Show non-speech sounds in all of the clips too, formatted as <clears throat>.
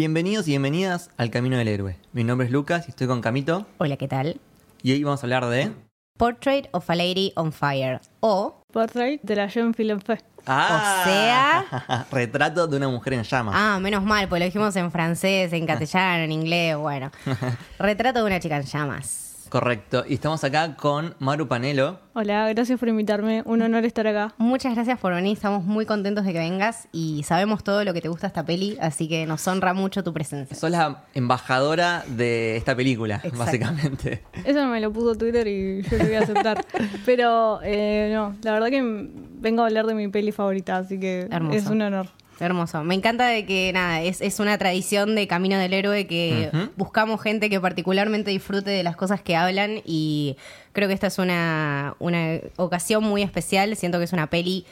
Bienvenidos y bienvenidas al Camino del Héroe. Mi nombre es Lucas y estoy con Camito. Hola, ¿qué tal? Y hoy vamos a hablar de. Portrait of a Lady on Fire. O, Portrait de la Jean Philippe. ¡Ah! sea- <laughs> Retrato de una mujer en llamas. ah, menos mal, pues lo dijimos en francés, en <laughs> castellano, en inglés, bueno. <laughs> Retrato de una chica en llamas. Correcto. Y estamos acá con Maru Panelo. Hola, gracias por invitarme. Un honor estar acá. Muchas gracias por venir, estamos muy contentos de que vengas y sabemos todo lo que te gusta esta peli, así que nos honra mucho tu presencia. Sos la embajadora de esta película, Exacto. básicamente. Eso me lo puso Twitter y yo lo voy a aceptar. <laughs> Pero eh, no, la verdad que vengo a hablar de mi peli favorita, así que Hermoso. es un honor. Hermoso. Me encanta de que, nada, es, es una tradición de Camino del Héroe que buscamos gente que particularmente disfrute de las cosas que hablan y creo que esta es una, una ocasión muy especial. Siento que es una peli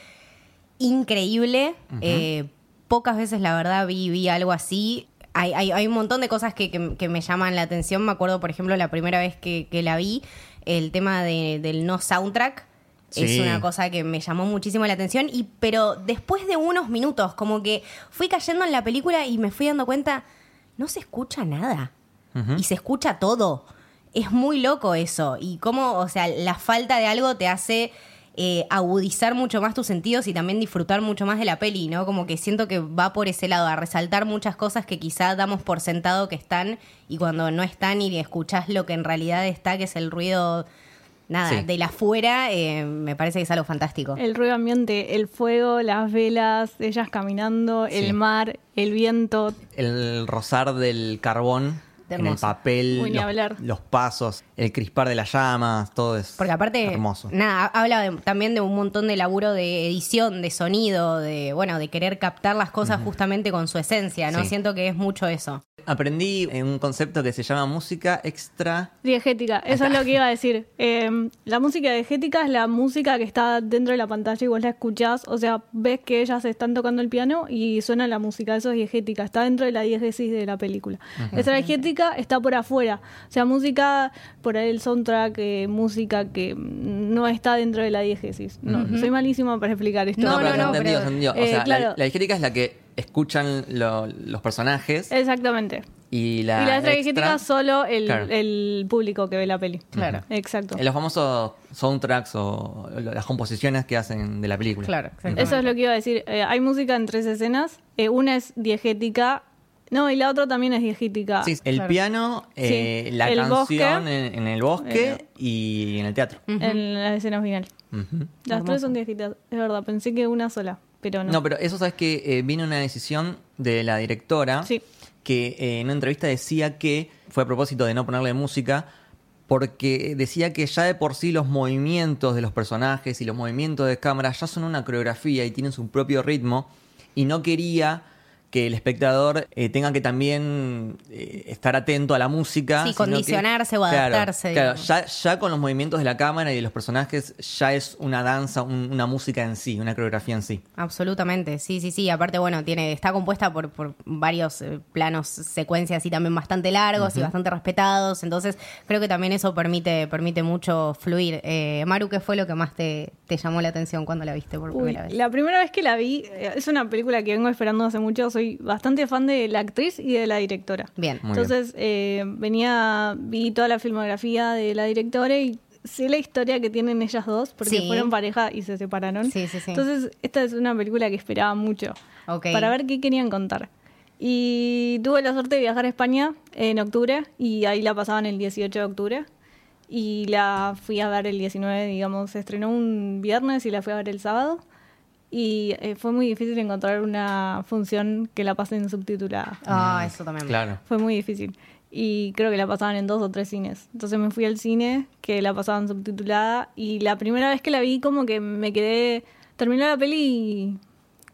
increíble. Eh, pocas veces, la verdad, vi, vi algo así. Hay, hay, hay un montón de cosas que, que- que me llaman la atención. Me acuerdo, por ejemplo, la primera vez que, que la vi, el tema de- del no soundtrack. Es una cosa que me llamó muchísimo la atención. Y, pero después de unos minutos, como que fui cayendo en la película y me fui dando cuenta, no se escucha nada. Y se escucha todo. Es muy loco eso. Y cómo, o sea, la falta de algo te hace eh, agudizar mucho más tus sentidos y también disfrutar mucho más de la peli, ¿no? Como que siento que va por ese lado, a resaltar muchas cosas que quizá damos por sentado que están y cuando no están y escuchás lo que en realidad está, que es el ruido, nada, Sí. de la afuera, eh, me parece que es algo fantástico. El ruido ambiente, el fuego, las velas, ellas caminando, Sí. el mar, el viento. El rozar del carbón en el papel, Uy, los, pasos, el crispar de las llamas, todo es Porque aparte, hermoso. nada, habla de- también de un montón de laburo de edición, de sonido, de bueno, de querer captar las cosas justamente con su esencia, ¿no? Sí. Siento que es mucho eso. Aprendí en un concepto que se llama música extra. Diegética, eso es lo que iba a decir. Eh, la música diegética es la música que está dentro de la pantalla y vos la escuchás, o sea, ves que ellas están tocando el piano y suena la música, eso es diegética, está dentro de la diegesis de la película. Esa diegética está por afuera, o sea, música, por ahí el soundtrack, eh, música que no está dentro de la diegesis. No, soy malísima para explicar esto. No, pero no, se no, entendió, pero- se entendió. O Eh, sea, la- la, diegética es la que escuchan lo- los personajes Exactamente. y la, y la extra, diegética solo el, Claro. el público que ve la peli. Claro. Exacto. los famosos soundtracks o las composiciones que hacen de la película. Claro. Eso es lo que iba a decir. Eh, hay música en tres escenas. Eh, una es diegética. No, y la otra también es diegética. Sí, el Claro. piano, eh, Sí, la el canción bosque. en, en el bosque Eh, y en el teatro. En la escena final. Las tres son diegéticas. Es verdad, pensé que una sola, pero no. No, pero eso sabes que eh, vino una decisión de la directora Sí. que eh, en una entrevista decía que fue a propósito de no ponerle música porque decía que ya de por sí los movimientos de los personajes y los movimientos de cámara ya son una coreografía y tienen su propio ritmo y no quería que el espectador eh, tenga que también eh, estar atento a la música. Sí, que- condicionarse o adaptarse, Claro, ya, ya con los movimientos de la cámara y de los personajes ya es una danza, un- una música en sí, una coreografía en sí. Absolutamente, sí, sí, sí. Aparte, bueno, tiene, está compuesta por, por varios eh, planos, secuencias y también bastante largos y bastante respetados. Entonces, creo que también eso permite, permite mucho fluir. Eh, Maru, ¿qué fue lo que más te, te llamó la atención cuando la viste por Uy, primera vez? la primera vez que la vi, es una película que vengo esperando hace mucho. Soy bastante fan de la actriz y de la directora. Bien. Muy Entonces, eh, venía, vi toda la filmografía de la directora y sé la historia que tienen ellas dos, porque Sí. fueron pareja y se separaron. Sí, sí, sí. Entonces, esta es una película que esperaba mucho para ver qué querían contar. Y tuve la suerte de viajar a España en octubre y ahí la pasaban el 18 de octubre. Y la fui a ver el 19, digamos, se estrenó un viernes y la fui a ver el sábado. Y eh, fue muy difícil encontrar una función que la pasen subtitulada. Ah, eso también. Claro. Fue muy difícil. Y creo que la pasaban en dos o tres cines. Entonces me fui al cine, que la pasaban subtitulada. Y la primera vez que la vi, como que me quedé. Terminó la peli y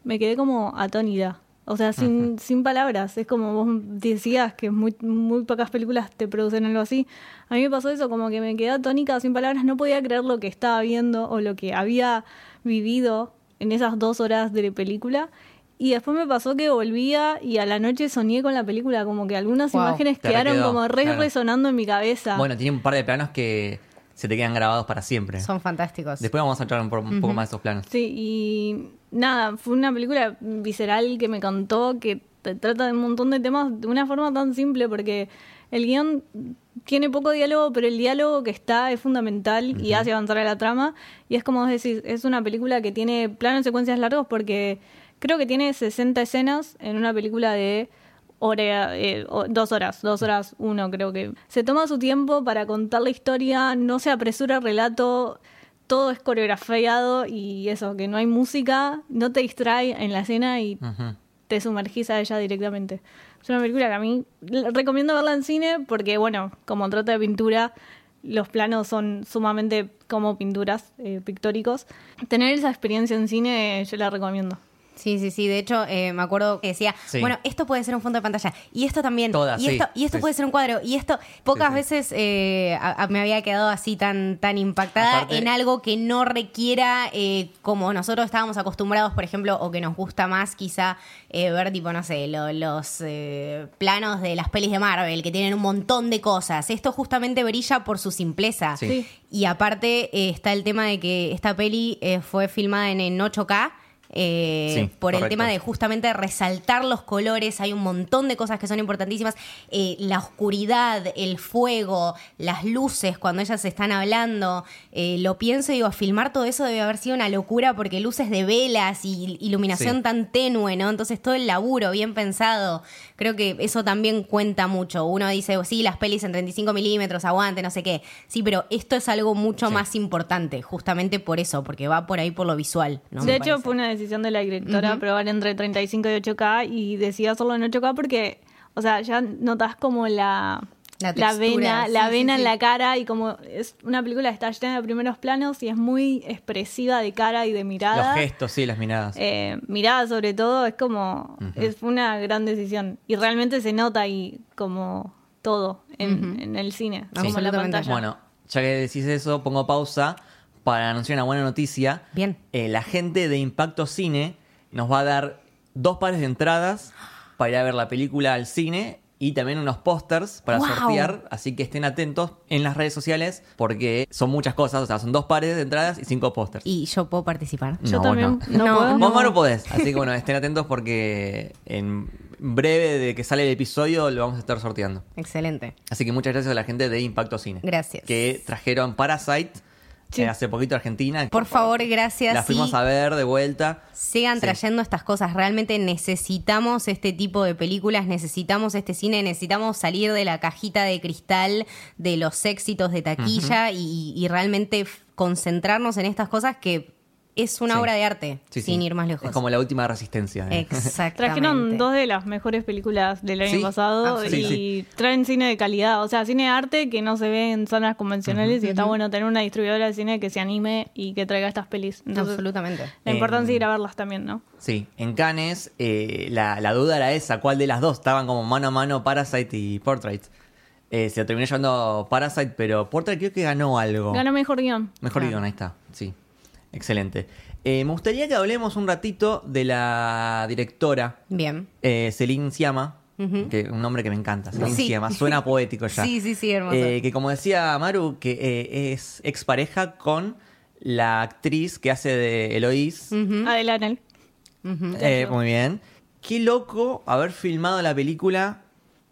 me quedé como atónida. O sea, sin, sin palabras. Es como vos decías que muy, muy pocas películas te producen algo así. A mí me pasó eso, como que me quedé atónica sin palabras. No podía creer lo que estaba viendo o lo que había vivido en esas dos horas de película. Y después me pasó que volvía y a la noche soñé con la película, como que algunas Wow. imágenes quedaron como re claro. resonando en mi cabeza. Bueno, tiene un par de planos que se te quedan grabados para siempre. Son fantásticos. Después vamos a entrar un, poco más de esos planos. Sí, y nada, fue una película visceral que me contó, que te trata de un montón de temas de una forma tan simple porque el guion tiene poco diálogo, pero el diálogo que está es fundamental y hace avanzar a la trama. Y es como vos decís, es una película que tiene planos secuencias largos porque creo que tiene 60 escenas en una película de hora, eh, dos horas, dos horas uno creo que. Se toma su tiempo para contar la historia, no se apresura el relato, todo es coreografiado y eso, que no hay música, no te distrae en la escena y te sumergís a ella directamente. Es una película que a mí recomiendo verla en cine porque, bueno, como trata de pintura, los planos son sumamente como pinturas, eh, pictóricos. Tener esa experiencia en cine yo la recomiendo. Sí, sí, sí. De hecho, eh, me acuerdo que decía, Sí. bueno, esto puede ser un fondo de pantalla. Y esto también. Todas, y sí, esto, y esto sí, puede ser un cuadro. Y esto. Pocas veces eh, a- a- me había quedado así tan, tan impactada Aparte- en algo que no requiera eh, como nosotros estábamos acostumbrados, por ejemplo, o que nos gusta más quizá eh, ver tipo, no sé, lo- los eh, planos de las pelis de Marvel, que tienen un montón de cosas. Esto justamente brilla por su simpleza. Y aparte está el tema de que esta peli fue filmada en, en 8K. Eh, Sí, por el tema de justamente resaltar los colores, hay un montón de cosas que son importantísimas. Eh, la oscuridad, el fuego, las luces cuando ellas están hablando. eh, lo pienso y digo, filmar todo eso debe haber sido una locura porque luces de velas y iluminación Sí. tan tenue, ¿no? Entonces todo el laburo bien pensado. Creo que eso también cuenta mucho. Uno dice, "Oh, sí, las pelis en 35 milímetros, aguante, no sé qué. Sí, pero esto es algo mucho Sí. más importante, justamente por eso, porque va por ahí por lo visual. ¿no? de Me hecho, parece. fue una decisión de la directora probar entre 35 y 8K y decidió hacerlo en 8K porque, o sea, ya notas como la, La la vena, sí, la vena sí. en la cara y como es una película que está llena de primeros planos y es muy expresiva de cara y de mirada. Los gestos, sí, las miradas. Eh, mirada sobre todo, es como, es una gran decisión y realmente se nota ahí como todo en, en el cine, como en la Absolutamente. pantalla. Bueno, ya que decís eso, pongo pausa para anunciar una buena noticia. Bien. Eh, la gente de Impacto Cine nos va a dar dos pares de entradas para ir a ver la película al cine y también unos pósters para ¡Wow! sortear. Así que estén atentos en las redes sociales porque son muchas cosas. O sea, son dos pares de entradas y cinco pósters. Y yo puedo participar. Yo No, también no. no, No, puedo. Vos, Maru, podés. Así que <laughs> bueno, estén atentos porque en breve de que sale el episodio lo vamos a estar sorteando. Excelente. Así que muchas gracias a la gente de Impacto Cine. Gracias. Que trajeron Parasite Sí. eh, hace poquito Argentina. Por favor, gracias. La fuimos sí. a ver de vuelta. Sigan Sí. trayendo estas cosas. Realmente necesitamos este tipo de películas, necesitamos este cine, necesitamos salir de la cajita de cristal de los éxitos de taquilla y, y realmente concentrarnos en estas cosas que es una Sí. obra de arte, Sí, sin sí. ir más lejos. Es como la última resistencia. ¿eh? Exactamente. Trajeron dos de las mejores películas del año Sí. pasado y traen cine de calidad, o sea, cine de arte que no se ve en zonas convencionales y está bueno tener una distribuidora de cine que se anime y que traiga estas pelis. Entonces, Absolutamente. La Em, importancia de ir a verlas también, ¿no? Sí, en Cannes eh, la, la duda era esa, ¿cuál de las dos? Estaban como mano a mano Parasite y Portrait. Eh, se lo terminó llevando Parasite, pero Portrait creo que ganó algo. Ganó mejor guion. Mejor Claro. guion, ahí está. Sí, excelente. Eh, me gustaría que hablemos un ratito de la directora Bien. eh, Celine Siama, que un nombre que me encanta, Celine Sí. Sciamma, suena <laughs> poético ya. Sí, sí, sí, hermoso. Eh, que como decía Maru, que eh, es expareja con la actriz que hace de Eloís. Ujú. Eh, muy bien. Qué loco haber filmado la película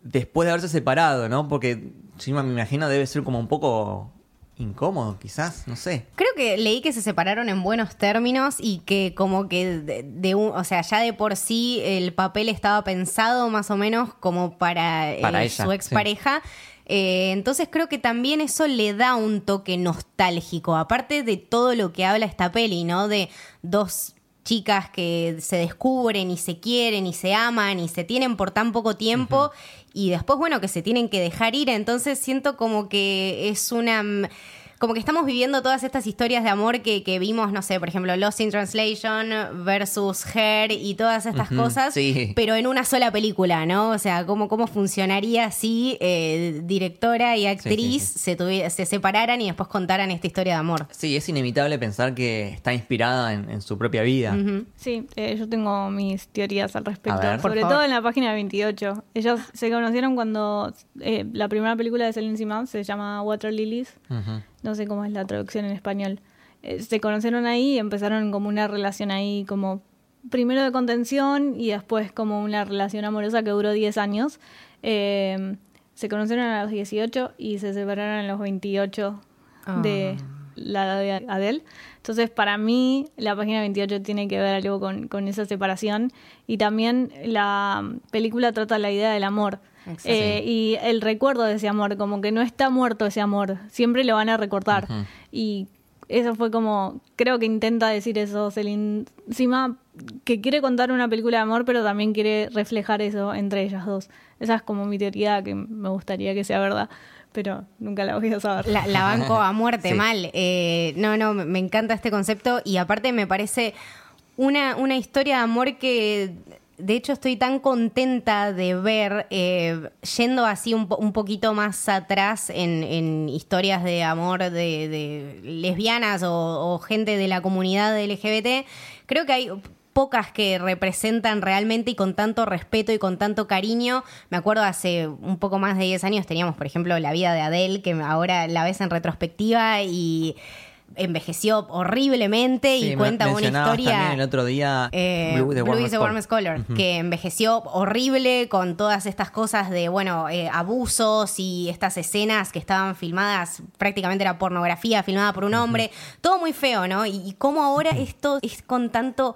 después de haberse separado, ¿no? Porque si me imagino debe ser como un poco incómodo, quizás, no sé. Creo que leí que se separaron en buenos términos y que como que de, de un, o sea, ya de por sí el papel estaba pensado más o menos como para, eh, ella, su expareja. Eh, entonces creo que también eso le da un toque nostálgico, aparte de todo lo que habla esta peli, ¿no? De dos chicas que se descubren y se quieren y se aman y se tienen por tan poco tiempo y después, bueno, que se tienen que dejar ir. Entonces siento como que es una... Como que estamos viviendo todas estas historias de amor que, que vimos, no sé, por ejemplo, Lost in Translation versus Her y todas estas cosas, sí. pero en una sola película, ¿no? O sea, cómo, cómo funcionaría si eh, directora y actriz sí. Se, tuvi- se separaran y después contaran esta historia de amor. Sí, es inevitable pensar que está inspirada en, en su propia vida. Sí, eh, yo tengo mis teorías al respecto. Ver. Sobre todo en la página 28. Ellos se conocieron cuando eh, la primera película de Celine Sciamma se llama Water Lilies. Ujú. No sé cómo es la traducción en español. Eh, se conocieron ahí y empezaron como una relación ahí como primero de contención y después como una relación amorosa que duró 10 años. Eh, se conocieron a los 18 y se separaron a los 28 de Ah. la edad de Adele. Entonces, para mí, la página 28 tiene que ver algo con, con esa separación. Y también la película trata la idea del amor. Eh, y el recuerdo de ese amor, como que no está muerto ese amor, siempre lo van a recordar. Y eso fue como, creo que intenta decir eso, Celine. Encima, que quiere contar una película de amor, pero también quiere reflejar eso entre ellas dos. Esa es como mi teoría que me gustaría que sea verdad, pero nunca la voy a saber. <laughs> La, la banco a muerte Sí. mal. Eh, no, no, me- me encanta este concepto y aparte me parece una, una historia de amor que de hecho estoy tan contenta de ver eh, yendo así un, po- un poquito más atrás en, historias de amor de, lesbianas o, o gente de la comunidad LGBT. Creo que hay pocas que representan realmente y con tanto respeto y con tanto cariño. Me acuerdo hace un poco más de 10 años teníamos, por ejemplo, la vida de Adele, que ahora la ves en retrospectiva y envejeció horriblemente Sí, y cuenta una historia... también el otro día Eh, Blue, the Blue Warmest is the Color. Que envejeció horrible con todas estas cosas de, bueno, eh, abusos y estas escenas que estaban filmadas, prácticamente era pornografía filmada por un hombre, todo muy feo, ¿no? Y, y cómo ahora esto es con tanto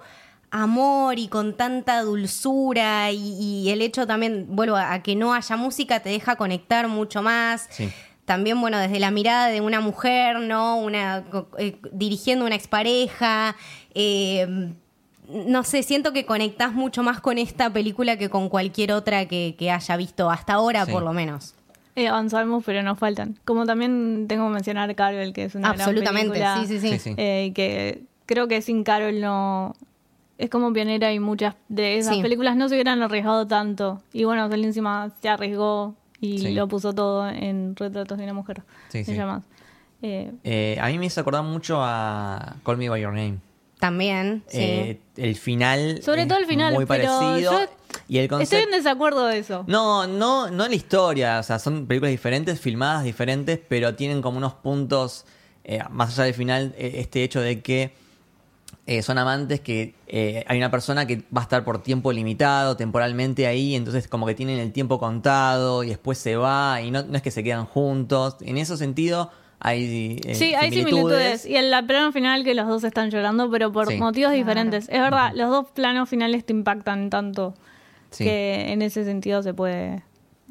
amor y con tanta dulzura y, y el hecho también, vuelvo a, a que no haya música, te deja conectar mucho más. Sí. También, bueno, desde la mirada de una mujer, ¿no? Una, co- eh, dirigiendo una expareja. eh, no sé, siento que conectás mucho más con esta película que con cualquier otra que, que haya visto hasta ahora, Sí. por lo menos. Eh, avanzamos, pero nos faltan. Como también tengo que mencionar Carol, que es una gran Absolutamente, película, sí, sí, sí. Sí, sí. eh, que creo que sin Carol no... Es como pionera y muchas de esas Sí. películas no se hubieran arriesgado tanto. Y bueno, Celine encima se arriesgó y Sí. lo puso todo en Retratos de una Mujer. Sí, se sí. llama. Eh, Eh, a mí me hizo acordar mucho a Call Me By Your Name. También, sí. Eh, el final. Sobre es todo el final, Muy pero parecido. yo y el estoy en desacuerdo de eso. No, no, no la historia. O sea, son películas diferentes, filmadas diferentes, pero tienen como unos puntos. eh, más allá del final, este hecho de que eh, son amantes que eh, hay una persona que va a estar por tiempo limitado, temporalmente ahí, entonces como que tienen el tiempo contado y después se va y no, no es que se quedan juntos. En ese sentido hay eh, Sí, hay similitudes. Y el la plano final que los dos están llorando, pero por Sí. motivos Claro. diferentes. Es verdad, los dos planos finales te impactan tanto Sí. que en ese sentido se puede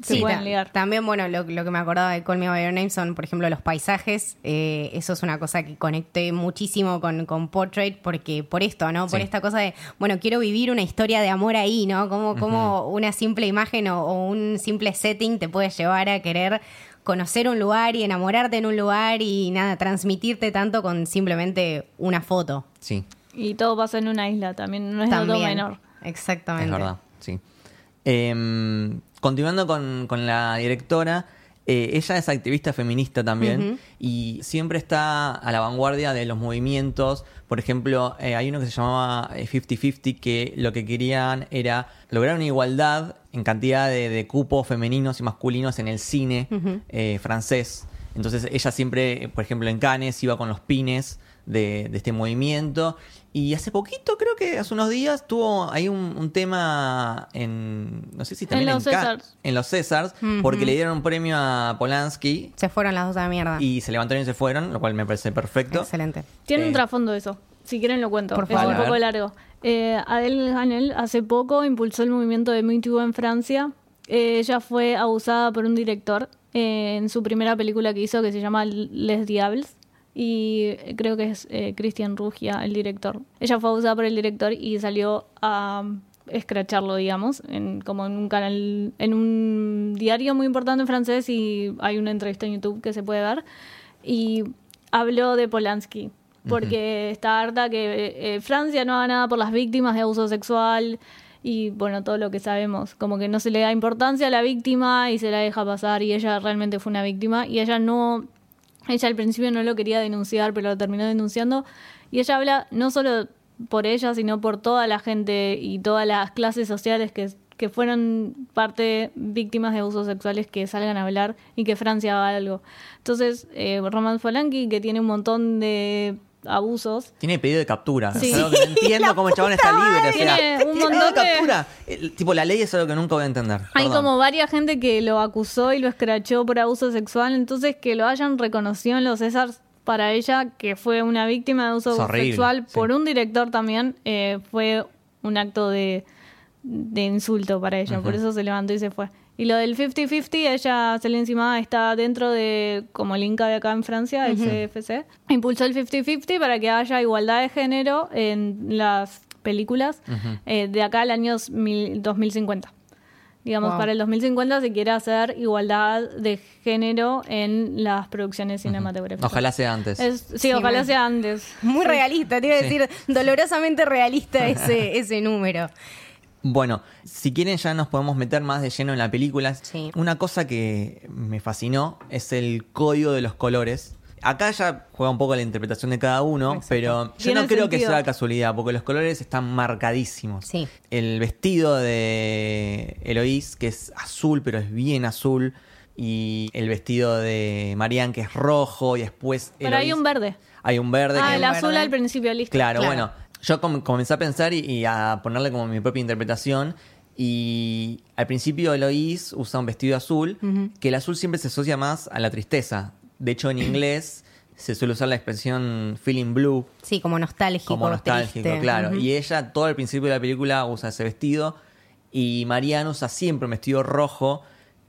se Sí, pueden ta- ligar. también, bueno, lo, lo que me acordaba de Call Me By Your Name son, por ejemplo, los paisajes. Eh, eso es una cosa que conecté muchísimo con, con Portrait porque por esto, ¿no? Por Sí. esta cosa de, bueno, quiero vivir una historia de amor ahí, ¿no? Como, como una simple imagen o, o un simple setting te puede llevar a querer conocer un lugar y enamorarte en un lugar y nada, transmitirte tanto con simplemente una foto. Sí, Y todo pasa en una isla también, no es todo También. menor. Exactamente. es verdad, sí. Em, continuando con, con la directora, eh, ella es activista feminista también y siempre está a la vanguardia de los movimientos. Por ejemplo, eh, hay uno que se llamaba eh, 50-50 que lo que querían era lograr una igualdad en cantidad de, de cupos femeninos y masculinos en el cine eh, francés. Entonces ella siempre, eh, por ejemplo, en Cannes iba con los pines de, de este movimiento. Y hace poquito, creo que hace unos días, tuvo ahí un, un tema en, no sé si también en, los Ca- Césars. en los Césars, porque le dieron un premio a Polanski Se fueron las dos a la mierda. y se levantaron y se fueron, lo cual me parece perfecto. Excelente. Tiene Eh, un trasfondo eso. Si quieren lo cuento. Por es favor. un A poco largo. Eh, Adele Hanel hace poco impulsó el movimiento de Me Too en Francia. Eh, ella fue abusada por un director eh, en su primera película que hizo que se llama Les Diables. Y creo que es eh, Christian Rugia, el director. Ella fue abusada por el director y salió a escracharlo, digamos, en, como en un canal, en un diario muy importante en francés y hay una entrevista en YouTube que se puede ver. Y habló de Polanski, porque está harta que eh, Francia no haga nada por las víctimas de abuso sexual y bueno, todo lo que sabemos, como que no se le da importancia a la víctima y se la deja pasar y ella realmente fue una víctima y ella no, ella al principio no lo quería denunciar, pero lo terminó denunciando y ella habla no solo por ella, sino por toda la gente y todas las clases sociales que, que fueron parte víctimas de abusos sexuales que salgan a hablar y que Francia haga algo. Entonces, eh, Roman Polanski, que tiene un montón de abusos. Tiene pedido de captura. Sí. Es algo que no <laughs> entiendo cómo el chabón está libre. O sea, Tiene un ¿tiene pedido montón de captura. El- tipo, la ley es algo que nunca voy a entender. Hay Perdón. como varias gente que lo acusó y lo escrachó por abuso sexual, entonces que lo hayan reconocido en los Césars para ella que fue una víctima de abuso horrible, sexual sí. por un director también eh, fue un acto de, de insulto para ella, por eso se levantó y se fue. Y lo del 50-50, ella, Celine Sima, está dentro de, como el Inca de acá en Francia, el CFC, impulsó el 50-50 para que haya igualdad de género en las películas eh, de acá al año mil- 2050. Digamos, Wow. para el 2050 se quiere hacer igualdad de género en las producciones cinematográficas. Ojalá sea antes. Es- sí, Sí, ojalá muy- sea antes. <laughs> Muy realista, te iba a Sí. decir, dolorosamente realista ese, <laughs> ese número. Bueno, si quieren ya nos podemos meter más de lleno en la película. Sí. Una cosa que me fascinó es el código de los colores. Acá ya juega un poco la interpretación de cada uno, Exacto. pero yo no creo que sea casualidad, porque los colores están marcadísimos. Sí. El vestido de Eloís, que es azul, pero es bien azul, y el vestido de Marianne, que es rojo, y después... Pero hay un verde. Hay un verde. Ah, que- el azul verde. al principio, listo. Claro, Claro. bueno, yo com- comencé a pensar y, y a ponerle como mi propia interpretación. Y al principio Eloís usa un vestido azul, que el azul siempre se asocia más a la tristeza. De hecho, en <clears throat> inglés se suele usar la expresión feeling blue, Sí, como nostálgico. como nostálgico, triste. claro. Y ella, todo al principio de la película, usa ese vestido. Y Marianne usa siempre un vestido rojo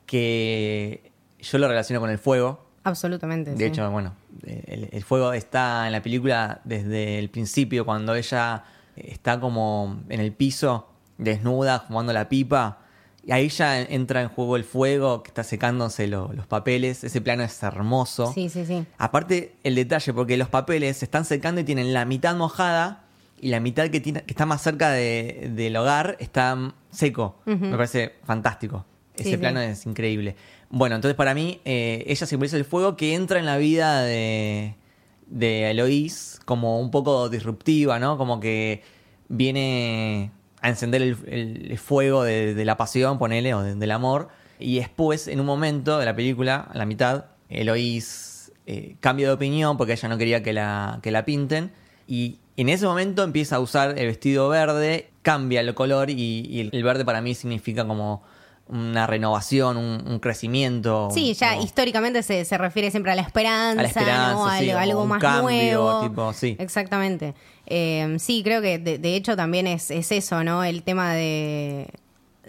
que yo lo relaciono con el fuego. Absolutamente. De sí. hecho, bueno, el, el fuego está en la película desde el principio, cuando ella está como en el piso, desnuda, fumando la pipa. Y ahí ya entra en juego el fuego, que está secándose lo- los papeles. Ese plano es hermoso. Sí, sí, sí. Aparte, el detalle, porque los papeles se están secando y tienen la mitad mojada y la mitad que, tiene, que está más cerca de- del hogar está seco. Me parece fantástico. Ese sí. plano es increíble. Bueno, entonces para mí, eh, ella simboliza el fuego que entra en la vida de, de Eloís como un poco disruptiva, ¿no? Como que viene a encender el, fuego de, de la pasión, ponele, o de- del amor. Y después, en un momento de la película, a la mitad, Eloís eh, cambia de opinión porque ella no quería que la, que la pinten. Y en ese momento empieza a usar el vestido verde, cambia el color y, el verde para mí significa como una renovación, un, un crecimiento. Sí, ya históricamente se, se refiere siempre a la esperanza, A la esperanza, ¿no? sí, algo, o algo un más cambio, nuevo. tipo, sí. Exactamente. Eh, sí, creo que de, de hecho también es, es eso, ¿no? El tema de,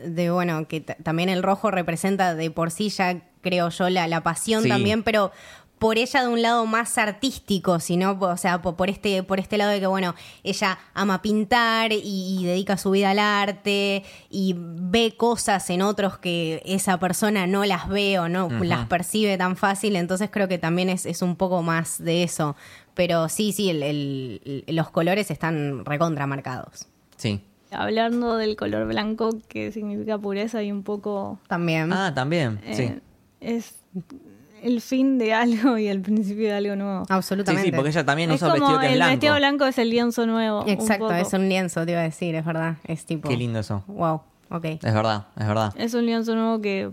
de bueno, que también el rojo representa de por sí ya, creo yo, la, la pasión Sí. también, pero por ella de un lado más artístico, sino, o sea, po- por este, por este lado de que, bueno, ella ama pintar y, y dedica su vida al arte y ve cosas en otros que esa persona no las ve o no las percibe tan fácil, entonces creo que también es, es un poco más de eso. Pero sí, sí, el- el- los colores están recontra marcados. Sí. Hablando del color blanco, que significa pureza y un poco... También. Ah, también, sí. eh, Es el fin de algo y el principio de algo nuevo. Sí, Absolutamente. sí, porque ella también es usa como vestido que es el blanco. vestido blanco es el lienzo nuevo. Exacto, es un lienzo, te iba a decir, es verdad. Es tipo. Qué lindo eso. Wow, ok. Es verdad, es verdad. Es un lienzo nuevo que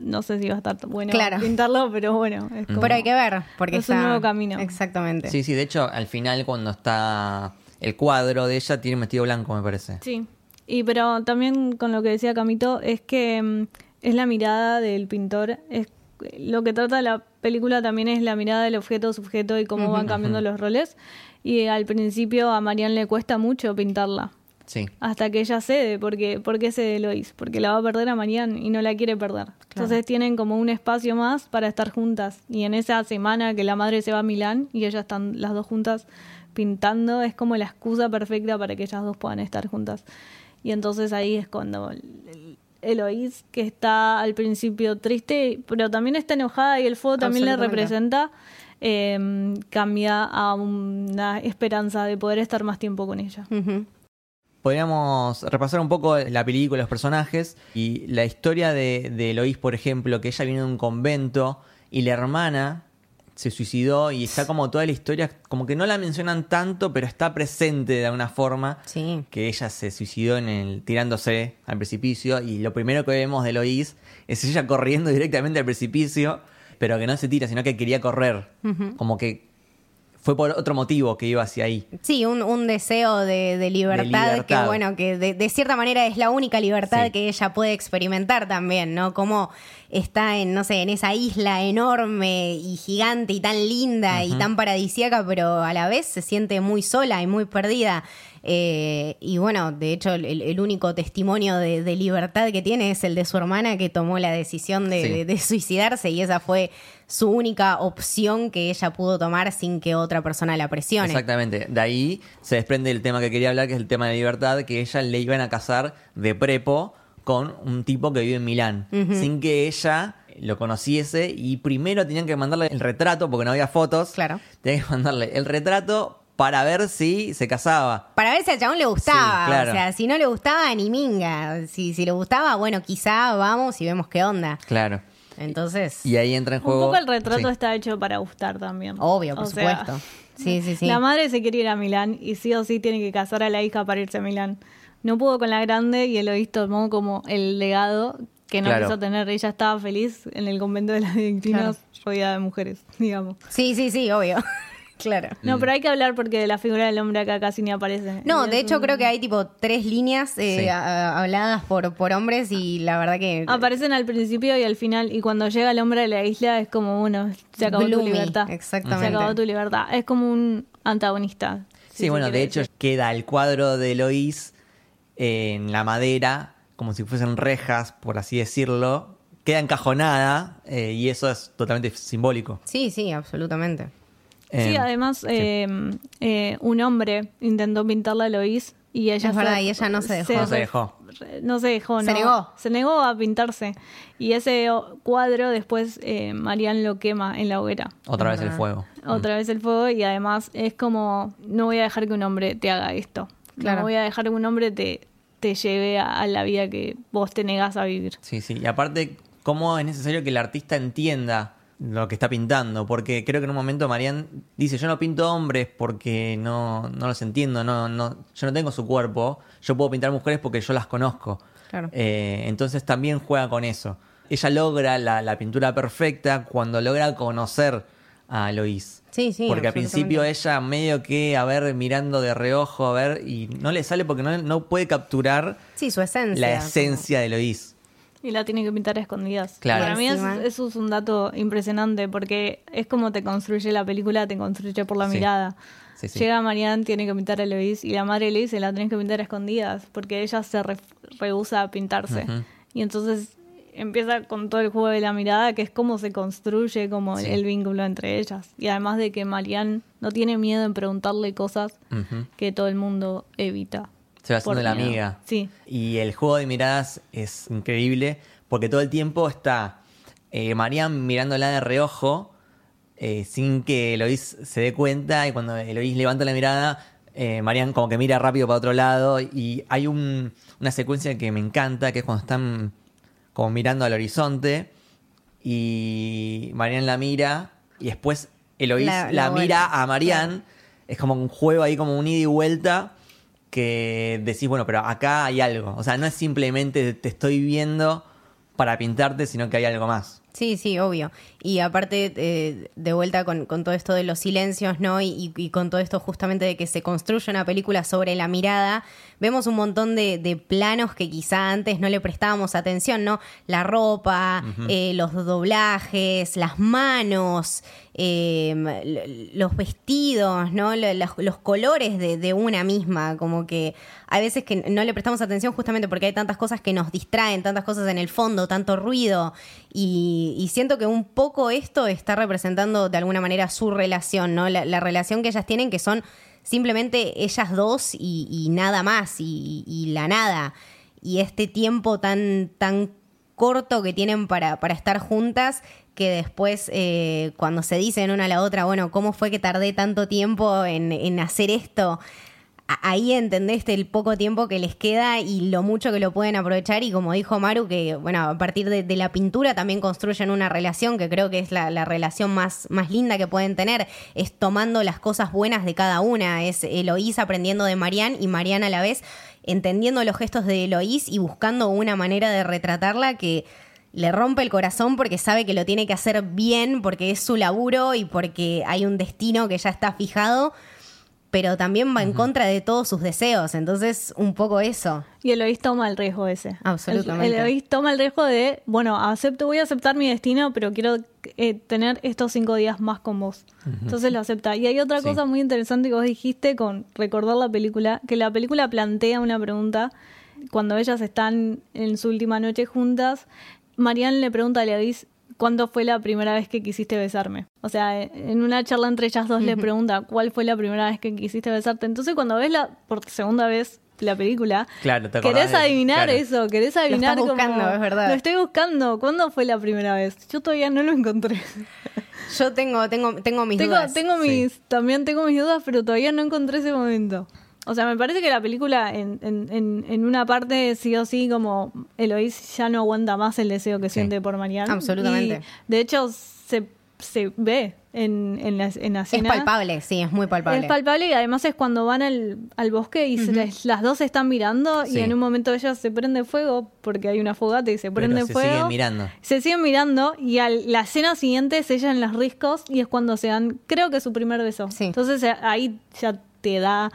no sé si va a estar bueno Claro. pintarlo, pero bueno. Es como- Pero hay que ver, porque Es un nuevo camino. Exactamente. Sí, sí, de hecho, al final cuando está el cuadro de ella, tiene un vestido blanco, me parece. Sí. Y pero también con lo que decía Camito, es que mm, es la mirada del pintor. Es, lo que trata la película también es la mirada del objeto-sujeto y cómo van cambiando los roles. Y al principio a Marianne le cuesta mucho pintarla. Sí. hasta que ella cede, porque ¿por qué cede Lois? Porque la va a perder a Marianne y no la quiere perder. Entonces tienen como un espacio más para estar juntas. Y en esa semana que la madre se va a Milán y ellas están las dos juntas pintando, es como la excusa perfecta para que ellas dos puedan estar juntas. Y entonces ahí es cuando Eloís, que está al principio triste, pero también está enojada y el fuego también le representa, eh, cambia a una esperanza de poder estar más tiempo con ella. Podríamos repasar un poco la película, los personajes y la historia de, de Eloís, por ejemplo, que ella viene de un convento y la hermana se suicidó y está como toda la historia, como que no la mencionan tanto, pero está presente de alguna forma. Sí. Que ella se suicidó en el tirándose al precipicio y lo primero que vemos de Eloís es ella corriendo directamente al precipicio, pero que no se tira, sino que quería correr. Como que fue por otro motivo que iba hacia ahí. Sí, un, un deseo de, de libertad, libertad. que bueno, que de, de cierta manera es la única libertad Sí. que ella puede experimentar también, ¿no? Como está en, no sé, en esa isla enorme y gigante y tan linda y tan paradisíaca, pero a la vez se siente muy sola y muy perdida. Eh, y bueno, de hecho, el, el único testimonio de, de libertad que tiene es el de su hermana que tomó la decisión de, Sí. de- de suicidarse y esa fue su única opción que ella pudo tomar sin que otra persona la presione. Exactamente. De ahí se desprende el tema que quería hablar, que es el tema de libertad, que ella le iban a casar de prepo con un tipo que vive en Milán, sin que ella lo conociese y primero tenían que mandarle el retrato, porque no había fotos. Claro. Tenían que mandarle el retrato para ver si se casaba. Para ver si al chabón le gustaba. Sí, claro. O sea, si no le gustaba, ni minga. Si, si le gustaba, bueno, quizá vamos y vemos qué onda. Claro. Entonces, Y ahí entra en Un juego. poco el retrato Sí. está hecho para gustar también. obvio, por O sea, supuesto. Sí, sí, sí. <laughs> La madre se quiere ir a Milán y sí o sí tiene que casar a la hija para irse a Milán. No pudo con la grande y Eloís tomó como el legado que no Claro. quiso tener. Ella estaba feliz en el convento de las Benedictinas rodeada de mujeres, digamos. Sí, sí, sí, obvio. <laughs> claro. No, pero hay que hablar porque de la figura del hombre acá casi ni aparece. No, de hecho un- creo que hay tipo tres líneas eh, Sí. a- habladas por, por hombres y la verdad que... Aparecen al principio y al final, y cuando llega el hombre de la isla es como, bueno, se acabó tu libertad. exactamente. Se acabó tu libertad. Es como un antagonista. Sí, si bueno, de hecho decir. queda el cuadro de Eloís en la madera, como si fuesen rejas, por así decirlo. Queda encajonada eh, y eso es totalmente simbólico. Sí, sí, absolutamente. Sí, Eh, además, eh, eh, un hombre intentó pintarla a Lois y ella Es verdad, y ella no se dejó. No se dejó. No se dejó, Se no. negó. Se negó a pintarse. Y ese cuadro después eh, Marianne lo quema en la hoguera. Otra vez el Ajá. fuego. Otra vez el fuego y además es como, no voy a dejar que un hombre te haga esto. Claro. No voy a dejar que un hombre te, te lleve a, a la vida que vos te negás a vivir. Sí, sí. Y aparte, cómo es necesario que el artista entienda lo que está pintando. Porque creo que en un momento Marianne dice, yo no pinto hombres porque no, no los entiendo, no, no, yo no tengo su cuerpo. Yo puedo pintar mujeres porque yo las conozco. Claro. Eh, entonces también juega con eso. Ella logra la, la pintura perfecta cuando logra conocer a Lois. Sí, sí, Porque al principio ella medio que, a ver, mirando de reojo, a ver, y no le sale porque no, no puede capturar Sí, su esencia. la esencia de Lois. Y la tiene que pintar a escondidas. Claro. Para mí es- eso es un dato impresionante porque es como te construye la película, te construye por la Sí. mirada. Sí, sí. Llega Marianne, tiene que pintar a Eloís y la madre le dice, la tenés que pintar a escondidas porque ella se re- rehúsa a pintarse. Y entonces empieza con todo el juego de la mirada, que es cómo se construye como el- Sí. el vínculo entre ellas. Y además de que Marianne no tiene miedo en preguntarle cosas que todo el mundo evita. Se va haciendo la miedo. amiga. Sí. Y el juego de miradas es increíble porque todo el tiempo está eh, Marian mirándola de reojo eh, sin que Eloís se dé cuenta y cuando Eloís levanta la mirada, eh, Marian como que mira rápido para otro lado y hay un- una secuencia que me encanta que es cuando están como mirando al horizonte y Marian la mira y después Eloís La- la, la mira a Marian. Es como un juego ahí, como un ida y vuelta que decís, bueno, pero acá hay algo. O sea, no es simplemente te estoy viendo para pintarte, sino que hay algo más. Sí, sí, obvio. Y aparte, eh, de vuelta con, con todo esto de los silencios, ¿no? Y, y- con todo esto justamente de que se construye una película sobre la mirada, vemos un montón de, de planos que quizá antes no le prestábamos atención, ¿no? La ropa, eh, los doblajes, las manos, eh, l- los vestidos, ¿no? Lo- Los, los colores de, de una misma, como que hay veces que no le prestamos atención justamente porque hay tantas cosas que nos distraen, tantas cosas en el fondo, tanto ruido, y, y siento que un poco esto está representando de alguna manera su relación, ¿no? La, la relación que ellas tienen, que son simplemente ellas dos y, nada más, y, y la nada. Y este tiempo tan, tan corto que tienen para, para estar juntas, que después eh, cuando se dicen una a la otra, bueno, ¿cómo fue que tardé tanto tiempo en, en hacer esto? Ahí entendés el poco tiempo que les queda y lo mucho que lo pueden aprovechar. Y como dijo Maru, que bueno, a partir de, la pintura también construyen una relación que creo que es la, la relación más, más linda que pueden tener, es tomando las cosas buenas de cada una, es Eloís aprendiendo de Marianne y Marianne a la vez entendiendo los gestos de Eloís y buscando una manera de retratarla que le rompe el corazón porque sabe que lo tiene que hacer bien, porque es su laburo y porque hay un destino que ya está fijado, pero también va en contra de todos sus deseos. Entonces, un poco eso. Y Eloís toma el riesgo ese. Absolutamente. El, Eloís toma el riesgo de, bueno, acepto, voy a aceptar mi destino, pero quiero eh, tener estos cinco días más con vos. Entonces lo acepta. Y hay otra Sí. cosa muy interesante que vos dijiste con recordar la película, que la película plantea una pregunta cuando ellas están en su última noche juntas. Marianne le pregunta a Eloís, ¿cuándo fue la primera vez que quisiste besarme? O sea, en una charla entre ellas dos le pregunta, ¿cuál fue la primera vez que quisiste besarte? Entonces cuando ves la, por segunda vez la película, Claro, te querés de- adivinar claro. eso, querés adivinar estás como- buscando, es verdad. Lo estoy buscando. ¿Cuándo fue la primera vez? Yo todavía no lo encontré. Yo tengo, tengo, tengo mis tengo, dudas. tengo mis, también tengo mis dudas, pero todavía no encontré ese momento. O sea, me parece que la película en, en, en, en una parte sí o sí como Eloís ya no aguanta más el deseo que Sí. siente por Marianne. Absolutamente. Y, de hecho, se, se ve en, en, la, en la Es palpable, sí, es muy palpable. Es palpable y además es cuando van al, al bosque y se les- las dos se están mirando Sí. y en un momento ella se prende fuego porque hay una fogata y se Pero prende se fuego. siguen mirando. Se siguen mirando y al- la escena siguiente es ella en los riscos y es cuando se dan, creo que su primer beso. Sí. Entonces ahí ya te da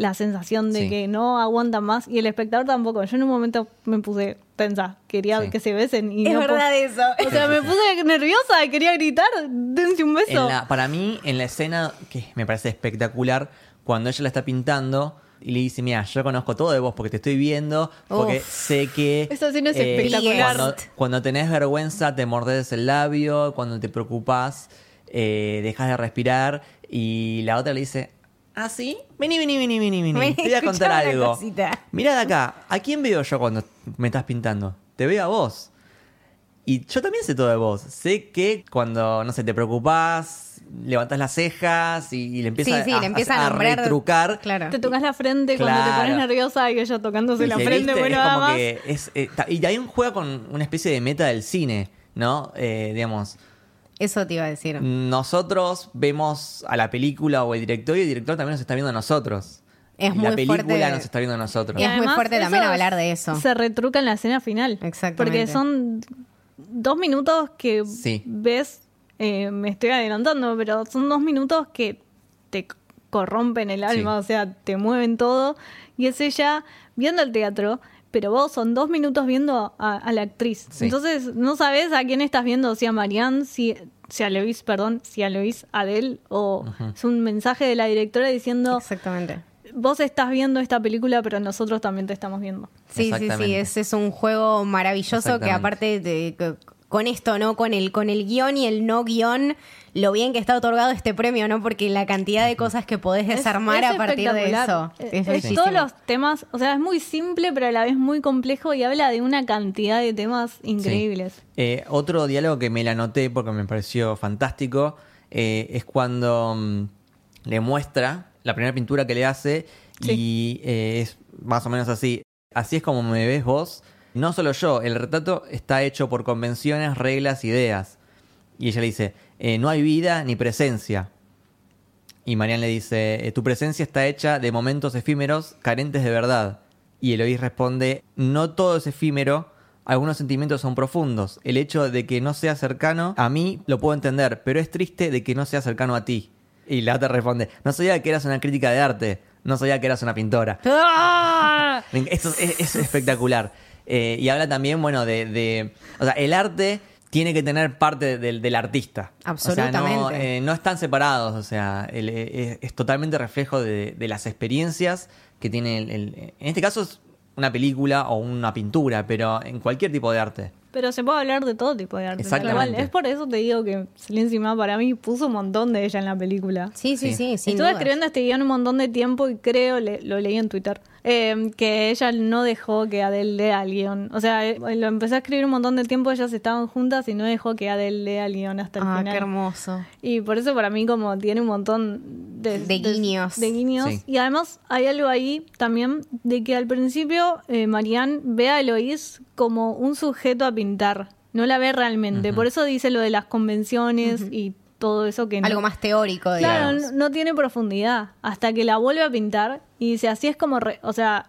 la sensación de Sí. que no aguantan más y el espectador tampoco. Yo en un momento me puse tensa, quería Sí. que se besen y es no verdad eso. O sea, me puse nerviosa, quería gritar, dense un beso. En la- para mí, en la escena que me parece espectacular, cuando ella la está pintando y le dice, mira, yo conozco todo de vos porque te estoy viendo, porque Uf. sé que... Esa escena es eh, espectacular. Cuando, cuando tenés vergüenza te mordes el labio, cuando te preocupas eh, dejas de respirar y la otra le dice, ¿ah, sí? Vení, vení, vení, vení, vení. Te voy a contar algo. Mira de acá, ¿a quién veo yo cuando me estás pintando? Te veo a vos. Y yo también sé todo de vos. Sé que cuando, no sé, te preocupás, levantás las cejas y, y le empiezas Sí, sí, a, le empieza a nombrar- retrucar. Claro. Te tocas la frente cuando te pones nerviosa y ella tocándose la frente, bueno, es nada como más. que es, eh, y ahí juega con una especie de meta del cine, ¿no? Eh, digamos, Eso te iba a decir. nosotros vemos a la película o el director y el director también nos está viendo a nosotros. Es Y muy la película fuerte. nos está viendo a nosotros. Y es muy fuerte también hablar de eso. Se retruca en la escena final. Exactamente. Porque son dos minutos que Sí. ves, eh, me estoy adelantando, pero son dos minutos que te corrompen el alma, Sí. o sea, te mueven todo. Y es ella viendo el teatro, pero vos son dos minutos viendo a, a la actriz. Sí. Entonces no sabes a quién estás viendo, si a Marianne, si, si a Luis, perdón, si a Luis Adel, o es un mensaje de la directora diciendo, Exactamente. vos estás viendo esta película, pero nosotros también te estamos viendo. Sí, sí, sí, Exactamente. es, un juego maravilloso que aparte de, que- con esto, ¿no? Con el, con el guion y el no guion, lo bien que está otorgado este premio, ¿no? Porque la cantidad de cosas que podés desarmar Es- a partir de eso. Es- Es es todos los temas, o sea, es muy simple, pero a la vez muy complejo y habla de una cantidad de temas increíbles. Sí. Eh, otro diálogo que me la anoté porque me pareció fantástico eh, es cuando mm, le muestra la primera pintura que le hace y eh, es más o menos así. Así es como me ves vos. No solo yo, el retrato está hecho por convenciones, reglas, ideas. Y ella le dice, eh, no hay vida ni presencia. Y Marianne le dice, eh, tu presencia está hecha de momentos efímeros carentes de verdad. Y Eloís responde, no todo es efímero, algunos sentimientos son profundos. El hecho de que no sea cercano a mí lo puedo entender, pero es triste de que no sea cercano a ti. Y la otra responde, no sabía que eras una crítica de arte, no sabía que eras una pintora. ¡Ah! <laughs> Es espectacular. Eh, y habla también, bueno, de, de- O sea, el arte tiene que tener parte del, del artista. O sea, no, Absolutamente. eh, no están separados. O sea, el- eh, es, es totalmente reflejo de, de las experiencias que tiene el, el- En este caso es una película o una pintura, pero en cualquier tipo de arte. Pero se puede hablar de todo tipo de arte. Exactamente. Es por eso te digo que Celine para mí puso un montón de ella en la película. Sí, sí, Sí. sí, Estuve dudas. escribiendo este guion un montón de tiempo y creo, le- lo leí en Twitter, eh, que ella no dejó que Adele lea el guion. O sea, eh, lo empecé a escribir un montón de tiempo, ellas estaban juntas y no dejó que Adele lea el guion hasta el Ah, final. qué hermoso. Y por eso para mí como tiene un montón de, De guiños. De, guiños. Sí. Y además hay algo ahí también de que al principio eh, Marianne ve a Eloís como un sujeto a pintar. No la ve realmente. Por eso dice lo de las convenciones y todo eso que no- Algo más teórico, Claro, digamos. no, no tiene profundidad. Hasta que la vuelve a pintar y dice, así es como... re-". o sea,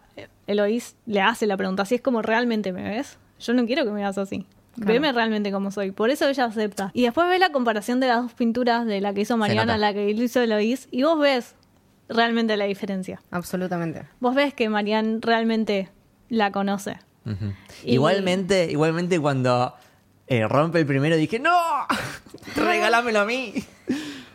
Eloís le hace la pregunta, así es como realmente me ves. Yo no quiero que me veas así. Veme realmente como soy. Por eso ella acepta. Y después ves la comparación de las dos pinturas de la que hizo Mariana, nota. la que hizo Eloís, y vos ves realmente la diferencia. Absolutamente. Vos ves que Marian realmente la conoce. Y- Igualmente, igualmente cuando eh, rompe el primero dije, <laughs> ¡No! ¡Regálamelo a mí!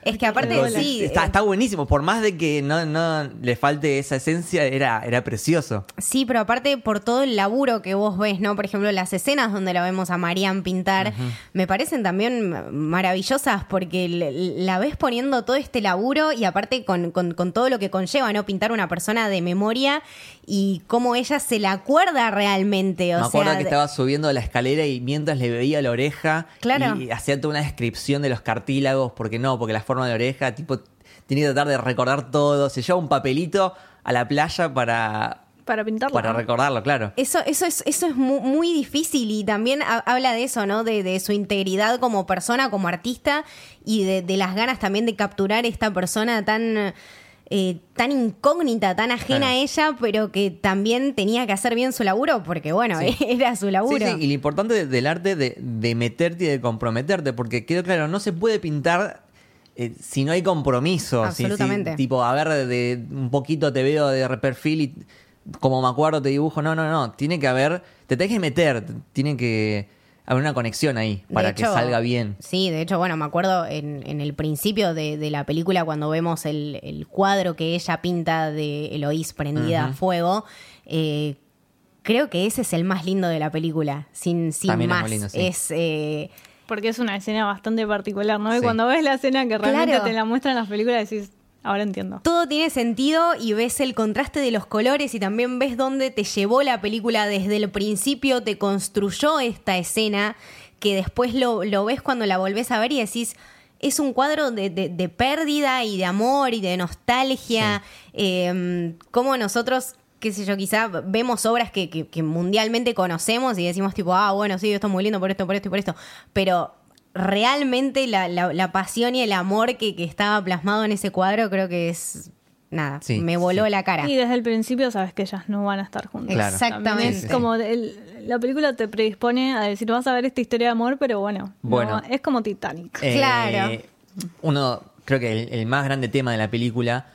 Es que aparte, sí. está, eh, está buenísimo. Por más de que no, no le falte esa esencia, era, era precioso. Sí, pero aparte por todo el laburo que vos ves, ¿no? Por ejemplo, las escenas donde la vemos a Marian pintar, me parecen también maravillosas porque la ves poniendo todo este laburo y aparte con, con- con todo lo que conlleva, ¿no? Pintar una persona de memoria y cómo ella se la acuerda realmente. O Me acuerdo sea, que estaba subiendo la escalera y mientras le veía la oreja Claro. y hacía toda una descripción de los cartílagos, porque no, porque la forma de la oreja, tipo, tiene que tratar de recordar todo. Se lleva un papelito a la playa para, Para pintarla. para recordarlo, claro. Eso, eso es, eso es mu- muy, difícil y también ha- habla de eso, ¿no? De, de su integridad como persona, como artista y de, de las ganas también de capturar esta persona tan, eh, tan incógnita, tan ajena Claro. a ella, pero que también tenía que hacer bien su laburo porque, bueno, Sí. <laughs> era su laburo. Sí, sí, y lo importante de- del arte de, de meterte y de comprometerte, porque quedó claro, no se puede pintar eh, si no hay compromiso. si- si, Absolutamente. tipo, a ver, de, un poquito te veo de perfil y como me acuerdo te dibujo. No, no, no. Tiene que haber, te tenés que meter, tiene que haber una conexión ahí para hecho, que salga bien. Sí, de hecho, bueno, me acuerdo en, en el principio de, de la película cuando vemos el, el cuadro que ella pinta de Eloís prendida a fuego. eh, creo que ese es el más lindo de la película, sin, sin También es más. muy lindo, sí. Es, eh, Porque es una escena bastante particular, ¿no? Y Sí. cuando ves la escena que realmente Claro. te la muestran en las películas, decís, ahora entiendo. todo tiene sentido y ves el contraste de los colores y también ves dónde te llevó la película desde el principio, te construyó esta escena que después lo, lo ves cuando la volvés a ver y decís, es un cuadro de, de- de pérdida y de amor y de nostalgia, eh, como nosotros... qué sé yo, quizá vemos obras que, que- que mundialmente conocemos y decimos tipo, ah, bueno, sí, esto es muy lindo por esto, por esto y por esto, pero realmente la, la- la pasión y el amor que, que estaba plasmado en ese cuadro creo que es, nada, Sí, me voló sí. la cara. Y desde el principio sabes que ellas no van a estar juntas. Claro. Exactamente. es Sí, sí. como el- la película te predispone a decir, vas a ver esta historia de amor, pero bueno, no, Bueno. es como Titanic. Eh, Claro. Uno, creo que el, el más grande tema de la película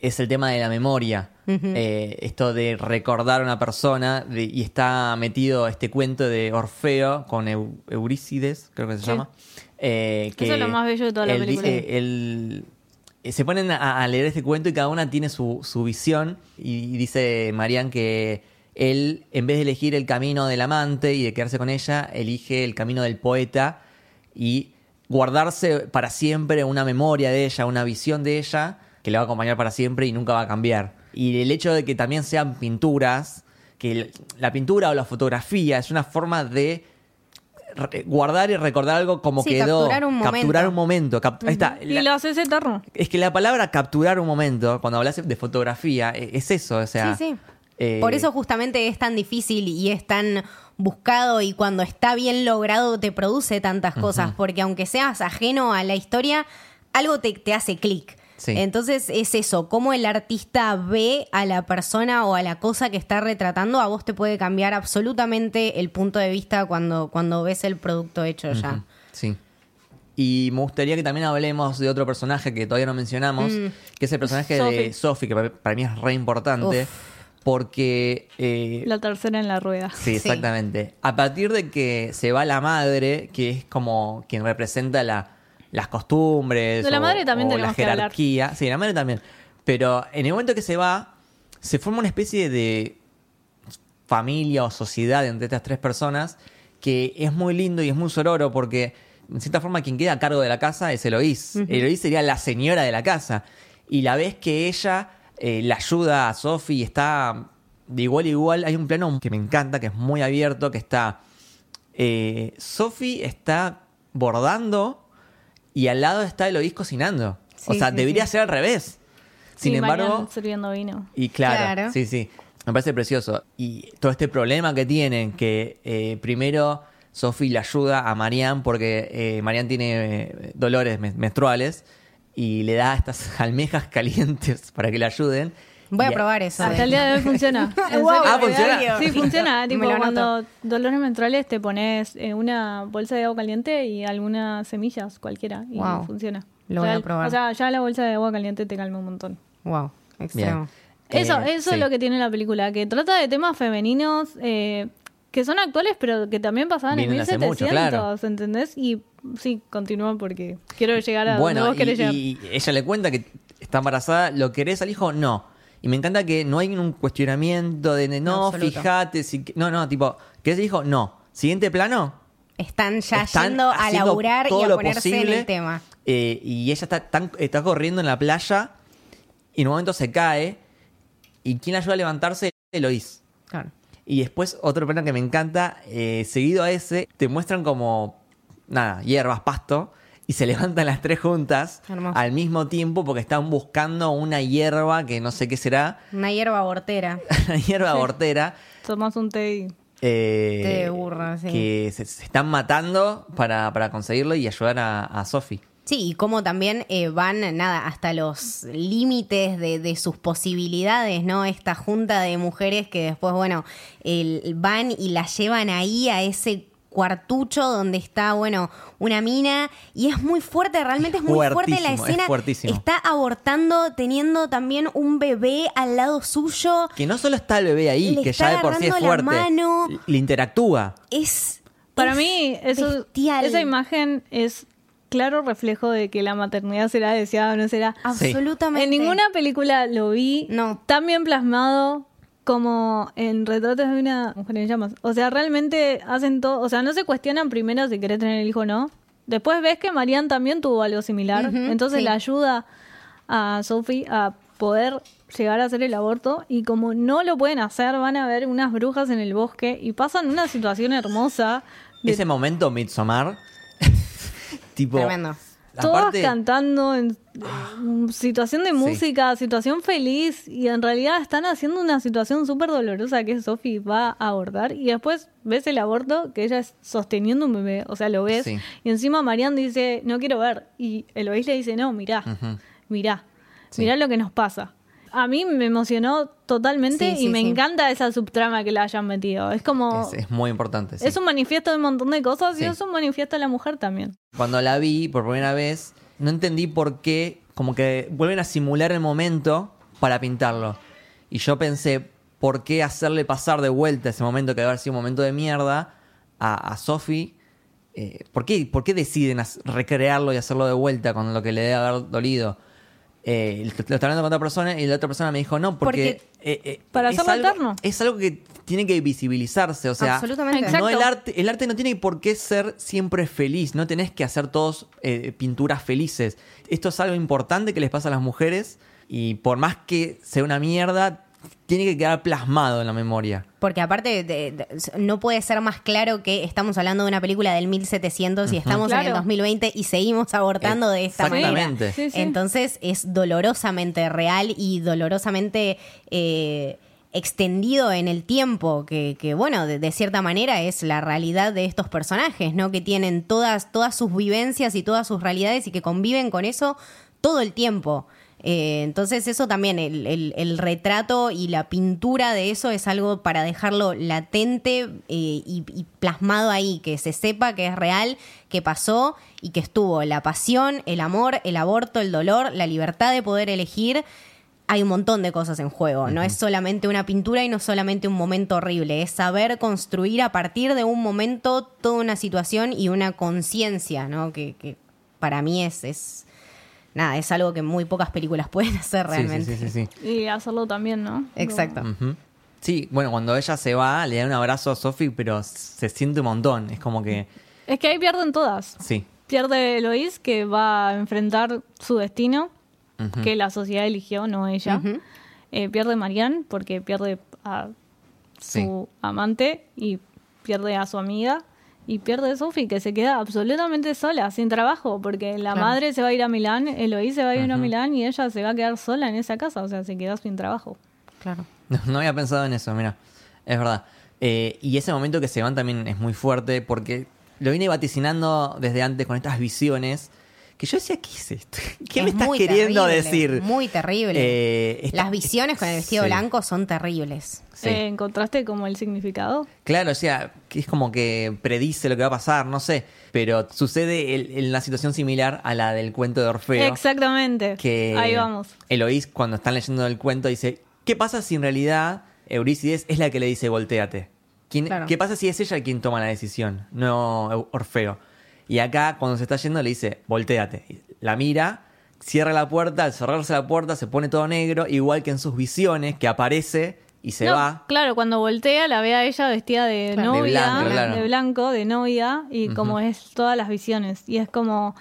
es el tema de la memoria. Eh, esto de recordar a una persona de- y está metido este cuento de Orfeo con Eu- Eurícides, creo que se Sí. llama. eh, que Eso es lo más bello de toda la película. él- eh, se ponen a, a leer este cuento y cada una tiene su, su visión y dice Marian que él, en vez de elegir el camino del amante y de quedarse con ella, elige el camino del poeta y guardarse para siempre una memoria de ella, una visión de ella que le va a acompañar para siempre y nunca va a cambiar. Y el hecho de que también sean pinturas, que la pintura o la fotografía es una forma de guardar y recordar algo como Sí, quedó. capturar un momento. Capturar un momento. cap- ahí está. y La- lo haces eterno. es que la palabra capturar un momento, cuando hablas de fotografía, e- es eso, o sea... sí, sí. eh, Por eso justamente es tan difícil y es tan buscado y cuando está bien logrado te produce tantas cosas, porque aunque seas ajeno a la historia, algo te, te hace clic. Sí. Entonces es eso, cómo el artista ve a la persona o a la cosa que está retratando, a vos te puede cambiar absolutamente el punto de vista cuando, cuando ves el producto hecho ya. Sí. Y me gustaría que también hablemos de otro personaje que todavía no mencionamos, que es el personaje de Sophie. Que para, mí es re importante, Uf. porque... eh, La tercera en la rueda. Sí, Sí. exactamente. A partir de que se va la madre, que es como quien representa la- las costumbres. De la o- madre también o la jerarquía. Sí, la madre también. Pero en el momento que se va, se forma una especie de familia o sociedad entre estas tres personas que es muy lindo y es muy sororo porque, en cierta forma, quien queda a cargo de la casa es Eloís. Eloís sería la señora de la casa. Y la vez que ella eh, la ayuda a Sophie y está de igual a igual, hay un plano que me encanta, que es muy abierto, que está... Eh, Sophie está bordando y al lado está Eloís cocinando. o sea, sí, debería sí. ser al revés. Sin Sí, embargo... Sirviendo vino. Y claro, Claro. sí, sí. Me parece precioso. Y todo este problema que tienen, que eh, primero Sophie le ayuda a Marianne porque eh, Marianne tiene eh, dolores men- menstruales y le da estas <laughs> almejas calientes para que le ayuden. Voy a Y- probar eso. Hasta de- el día de hoy funciona. <laughs> Wow. Ah, funciona. Sí, funciona. Tipo, cuando dolores menstruales te pones eh, una bolsa de agua caliente y algunas semillas, cualquiera, y Wow. funciona. Lo O sea, voy a probar. O sea, ya la bolsa de agua caliente te calma un montón. Wow, extremo. Eso, Eh, eso sí. es lo que tiene la película, que trata de temas femeninos eh, que son actuales, pero que también pasaban Vienen en hace 1700, mucho, claro. ¿entendés? Y sí, continúa porque quiero llegar a Bueno, donde vos y, querés llegar. y ella le cuenta que está embarazada. ¿Lo querés al hijo? No. Y me encanta que no hay un cuestionamiento de, no, fíjate. Si, no, no, tipo, ¿querés el hijo? No. Siguiente plano. Están ya Están yendo a laburar y a ponerse posible, en el tema. eh, y ella está, tan- está corriendo en la playa y en un momento se cae. ¿Y quién la ayuda a levantarse? Eloís. Claro. Y después otro plano que me encanta, eh, seguido a ese, te muestran como, nada, hierbas, pasto, y se <laughs> levantan las tres juntas Hermoso. al mismo tiempo porque están buscando una hierba que no sé qué será, Una hierba abortera. <laughs> una hierba abortera. Tomás un té eh, Té de burra, sí. Que se, se están matando para, para conseguirlo y ayudar a, a Sophie. Sí, y como también eh, van, nada, hasta los límites de, de sus posibilidades, ¿no? Esta junta de mujeres que después, bueno, el- van y la llevan ahí a ese cuartucho donde está, bueno, una mina y es muy fuerte, realmente es muy fuerte la es escena. fuertísimo. Está abortando teniendo también un bebé al lado suyo. Que no solo está el bebé ahí, Le que está ya de por sí es agarrando la fuerte, mano. le interactúa. Es Para es mí, eso, bestial. esa imagen es claro reflejo de que la maternidad será deseada o no será. absolutamente En ninguna película lo vi No. tan bien plasmado como en Retratos de una mujer en llamas. O sea, realmente hacen todo, o sea, no se cuestionan primero si querés tener el hijo o no. Después ves que Marianne también tuvo algo similar, entonces sí. le ayuda a Sophie a poder llegar a hacer el aborto y como no lo pueden hacer, van a ver unas brujas en el bosque y pasan una situación hermosa. de Ese momento Midsommar, <laughs> tipo... Tremendo. Todas cantando en en situación de música, situación feliz, y en realidad están haciendo una situación súper dolorosa que Sophie va a abortar, y después ves el aborto que ella es sosteniendo un bebé, o sea, lo ves, Sí. y encima Marianne dice, no quiero ver, y Eloís le dice, no, mirá, Ujú. mirá, Sí. mirá lo que nos pasa. A mí me emocionó totalmente y me encanta esa subtrama que la hayan metido. Es como... Es, es muy importante. Es un manifiesto de un montón de cosas y es un manifiesto de la mujer también. Cuando la vi por primera vez, no entendí por qué, como que vuelven a simular el momento para pintarlo. Y yo pensé, ¿por qué hacerle pasar de vuelta ese momento que debe haber sido un momento de mierda a, a Sophie? Eh, ¿por, qué, ¿Por qué deciden recrearlo y hacerlo de vuelta con lo que le debe haber dolido? Eh, lo estaba hablando con otra persona y la otra persona me dijo, no, porque... eh, eh, Para es algo-. Es algo que tiene que visibilizarse, o sea... Absolutamente. No, el arte, el arte no tiene por qué ser siempre feliz, no tenés que hacer todos eh, pinturas felices. Esto es algo importante que les pasa a las mujeres y por más que sea una mierda, tiene que quedar plasmado en la memoria. Porque aparte, de- de- no puede ser más claro que estamos hablando de una película del 1700 y estamos en el Claro. 2020 y seguimos abortando de esta manera. Exactamente. Sí, sí. Entonces es dolorosamente real y dolorosamente eh, extendido en el tiempo, que, que, bueno, de, de cierta manera es la realidad de estos personajes, ¿no? Que tienen todas, todas sus vivencias y todas sus realidades y que conviven con eso todo el tiempo. Eh, entonces eso también, el, el- el retrato y la pintura de eso es algo para dejarlo latente eh, y, y plasmado ahí, que se sepa que es real, que pasó y que estuvo la pasión, el amor, el aborto, el dolor, la libertad de poder elegir. Hay un montón de cosas en juego, no es solamente una pintura y no solamente un momento horrible, es saber construir a partir de un momento toda una situación y una conciencia, ¿no? Que, que para mí es, es nada, es algo que muy pocas películas <laughs> pueden hacer Sí, sí, realmente. Sí, sí, sí. Y hacerlo también, ¿no? Exacto. Sí, bueno, cuando ella se va, le da un abrazo a Sophie, pero se siente un montón. Es como que. Es que ahí pierden todas. Sí. Pierde Eloís, que va a enfrentar su destino, que la sociedad eligió, no ella. Eh, pierde Marianne, porque pierde a su Sí. amante y pierde a su amiga. Y pierde a Sophie, que se queda absolutamente sola, sin trabajo, porque la Claro. madre se va a ir a Milán, Eloís se va a ir a. Milán y ella se va a quedar sola en esa casa, o sea, se queda sin trabajo. Claro. No, no había pensado en eso, mira. Es verdad. Eh, y ese momento que se van también es muy fuerte porque lo vine vaticinando desde antes con estas visiones Que yo decía, ¿qué es esto? <laughs> ¿Qué Es me estás queriendo terrible, decir? Muy terrible. Eh, Las visiones con el vestido sí, blanco son terribles. sí. Eh, ¿Encontraste como el significado? Claro, o sea, que es como que predice lo que va a pasar, no sé. Pero sucede el- en una situación similar a la del cuento de Orfeo. Exactamente. que Ahí vamos. Eloís, cuando están leyendo el cuento, dice: ¿Qué pasa si en realidad Eurícides es la que le dice volteate? ¿Quién- Claro. ¿Qué pasa si es ella quien toma la decisión, no Orfeo? Y acá, cuando se está yendo, le dice: volteate. La mira, cierra la puerta, al cerrarse la puerta se pone todo negro, igual que en sus visiones, que aparece y se No, va. Claro, cuando voltea la ve a ella vestida de Claro. De novia, blanco, claro. de blanco, de novia, y como es todas las visiones. Y es como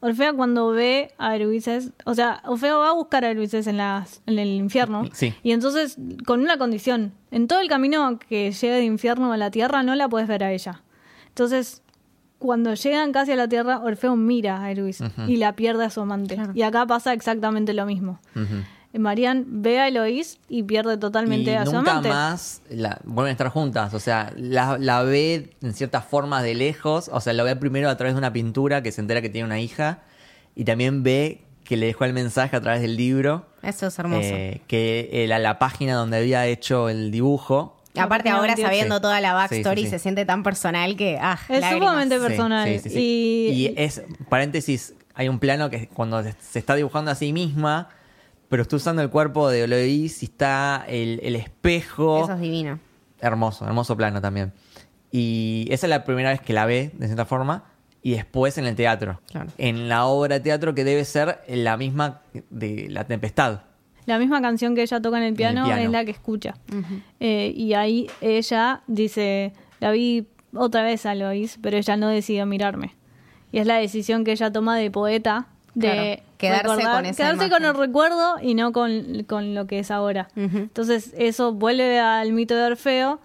Orfeo cuando ve a Eruices, o sea, Orfeo va a buscar a Eruices en, las, en el infierno. Sí. Y entonces, con una condición, en todo el camino que llega de infierno a la tierra, no la puedes ver a ella. Entonces, cuando llegan casi a la tierra, Orfeo mira a Eruiz y la pierde a su amante. Claro. Y acá pasa exactamente lo mismo. Ujú. Marian ve a Eloís y pierde totalmente y a su nunca amante. más la- vuelven a estar juntas. O sea, la, la ve en ciertas formas de lejos. O sea, lo ve primero a través de una pintura que se entera que tiene una hija. Y también ve que le dejó el mensaje a través del libro. Eso es hermoso. eh, que era la página donde había hecho el dibujo. Aparte, No, ahora sí. sabiendo toda la backstory, Sí, sí, sí. se siente tan personal que. Ah, Es lágrimas. sumamente personal. sí, sí, sí. Y, Y es, paréntesis, hay un plano que cuando se está dibujando a sí misma, pero está usando el cuerpo de Eloís y está el, el espejo. Eso es divino. Hermoso, hermoso plano también. Y esa es la primera vez que la ve, de cierta forma, y después en el teatro. Claro. En la obra de teatro que debe ser la misma de La Tempestad. La misma canción que ella toca en el piano, piano. es la que escucha. Eh, y ahí ella dice, la vi otra vez a Lois, pero ella no decidió mirarme. Y es la decisión que ella toma de poeta, de Claro, quedarse recordar- con esa quedarse imagen. con el recuerdo y no con, con lo que es ahora. Entonces eso vuelve al mito de Orfeo,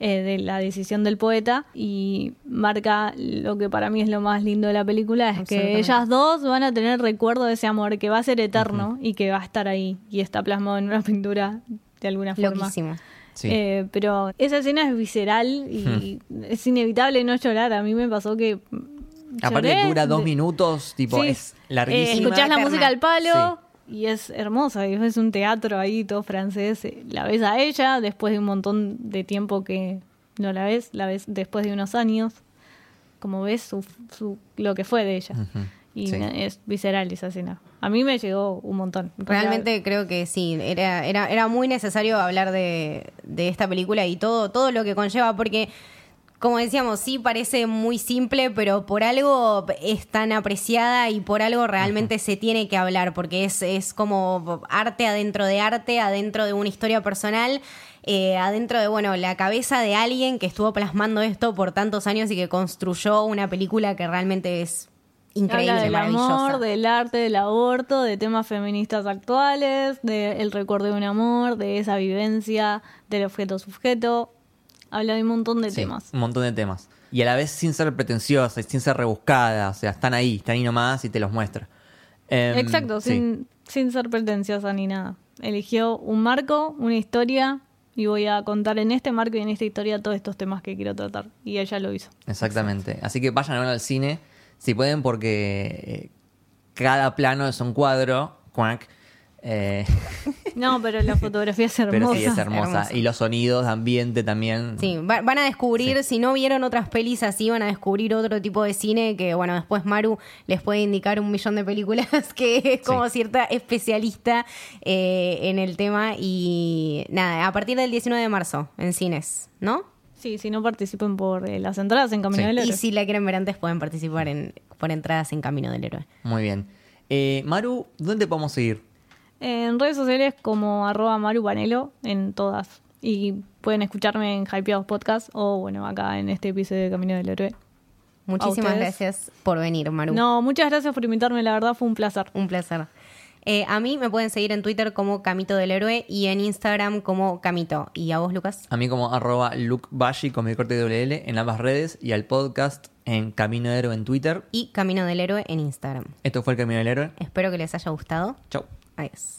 eh, de la decisión del poeta, y marca lo que para mí es lo más lindo de la película, es que ellas dos van a tener recuerdo de ese amor que va a ser eterno y que va a estar ahí y está plasmado en una pintura de alguna forma. Loquísimo. Sí. Eh, pero esa escena es visceral y es inevitable no llorar. A mí me pasó que. Aparte lloré dura dos minutos, tipo, Sí. es Eh, larguísima. escuchás la música al palo y es hermosa. y Es un teatro ahí, todo francés. eh, La ves a ella después de un montón de tiempo que no la ves. La ves después de unos años. Como ves su, su- lo que fue de ella. Y Sí. es visceral esa escena. A mí me llegó un montón. Realmente creo que sí, era, era, era muy necesario hablar de, de esta película y todo, todo lo que conlleva, porque, como decíamos, sí parece muy simple, pero por algo es tan apreciada y por algo realmente se tiene que hablar, porque es, es como arte adentro de arte, adentro de una historia personal. eh, adentro de, bueno, la cabeza de alguien que estuvo plasmando esto por tantos años y que construyó una película que realmente es increíble, Habla del maravillosa. amor, del arte, del aborto, de temas feministas actuales, del recuerdo de un amor, de esa vivencia, del objeto-sujeto. Habla de un montón de Sí, temas. Un montón de temas. Y a la vez sin ser pretenciosa y sin ser rebuscada. O sea, están ahí, están ahí nomás y te los muestra. Em, Exacto, sí. sin, sin ser pretenciosa ni nada. Eligió un marco, una historia, y voy a contar en este marco y en esta historia todos estos temas que quiero tratar. Y ella lo hizo. Exactamente. Así que vayan a ver al cine si pueden, porque eh, cada plano es un cuadro. Cuac. Eh, <laughs> No, pero la fotografía es hermosa. pero sí, es hermosa. Hermosa. Y los sonidos de ambiente también. Sí, va- van a descubrir, si no vieron otras pelis así, van a descubrir otro tipo de cine que, bueno, después Maru les puede indicar un millón de películas <laughs> que es como Sí. cierta especialista eh, en el tema. Y nada, a partir del 19 de marzo en cines, ¿no? Sí, si no participen por eh, las entradas en Camino Sí. del Y Héroe. si la quieren ver antes, pueden participar en, por entradas en Camino del Héroe. Muy bien. Eh, Maru, ¿dónde podemos seguir? En redes sociales como arroba Maru Panelo, en todas. Y pueden escucharme en Hypeados Podcast o, bueno, acá en este episodio de Camino del Héroe. Muchísimas gracias por venir, Maru. No, muchas gracias por invitarme, la verdad fue un placer. Un placer. Eh, a mí me pueden seguir en Twitter como Camito del Héroe y en Instagram como Camito. ¿Y a vos, Lucas? A mí como arroba lukebashi con mi corte de WL en ambas redes y al podcast en Camino de Héroe en Twitter. Y Camino del Héroe en Instagram. Esto fue el Camino del Héroe. Espero que les haya gustado. Chau. ice.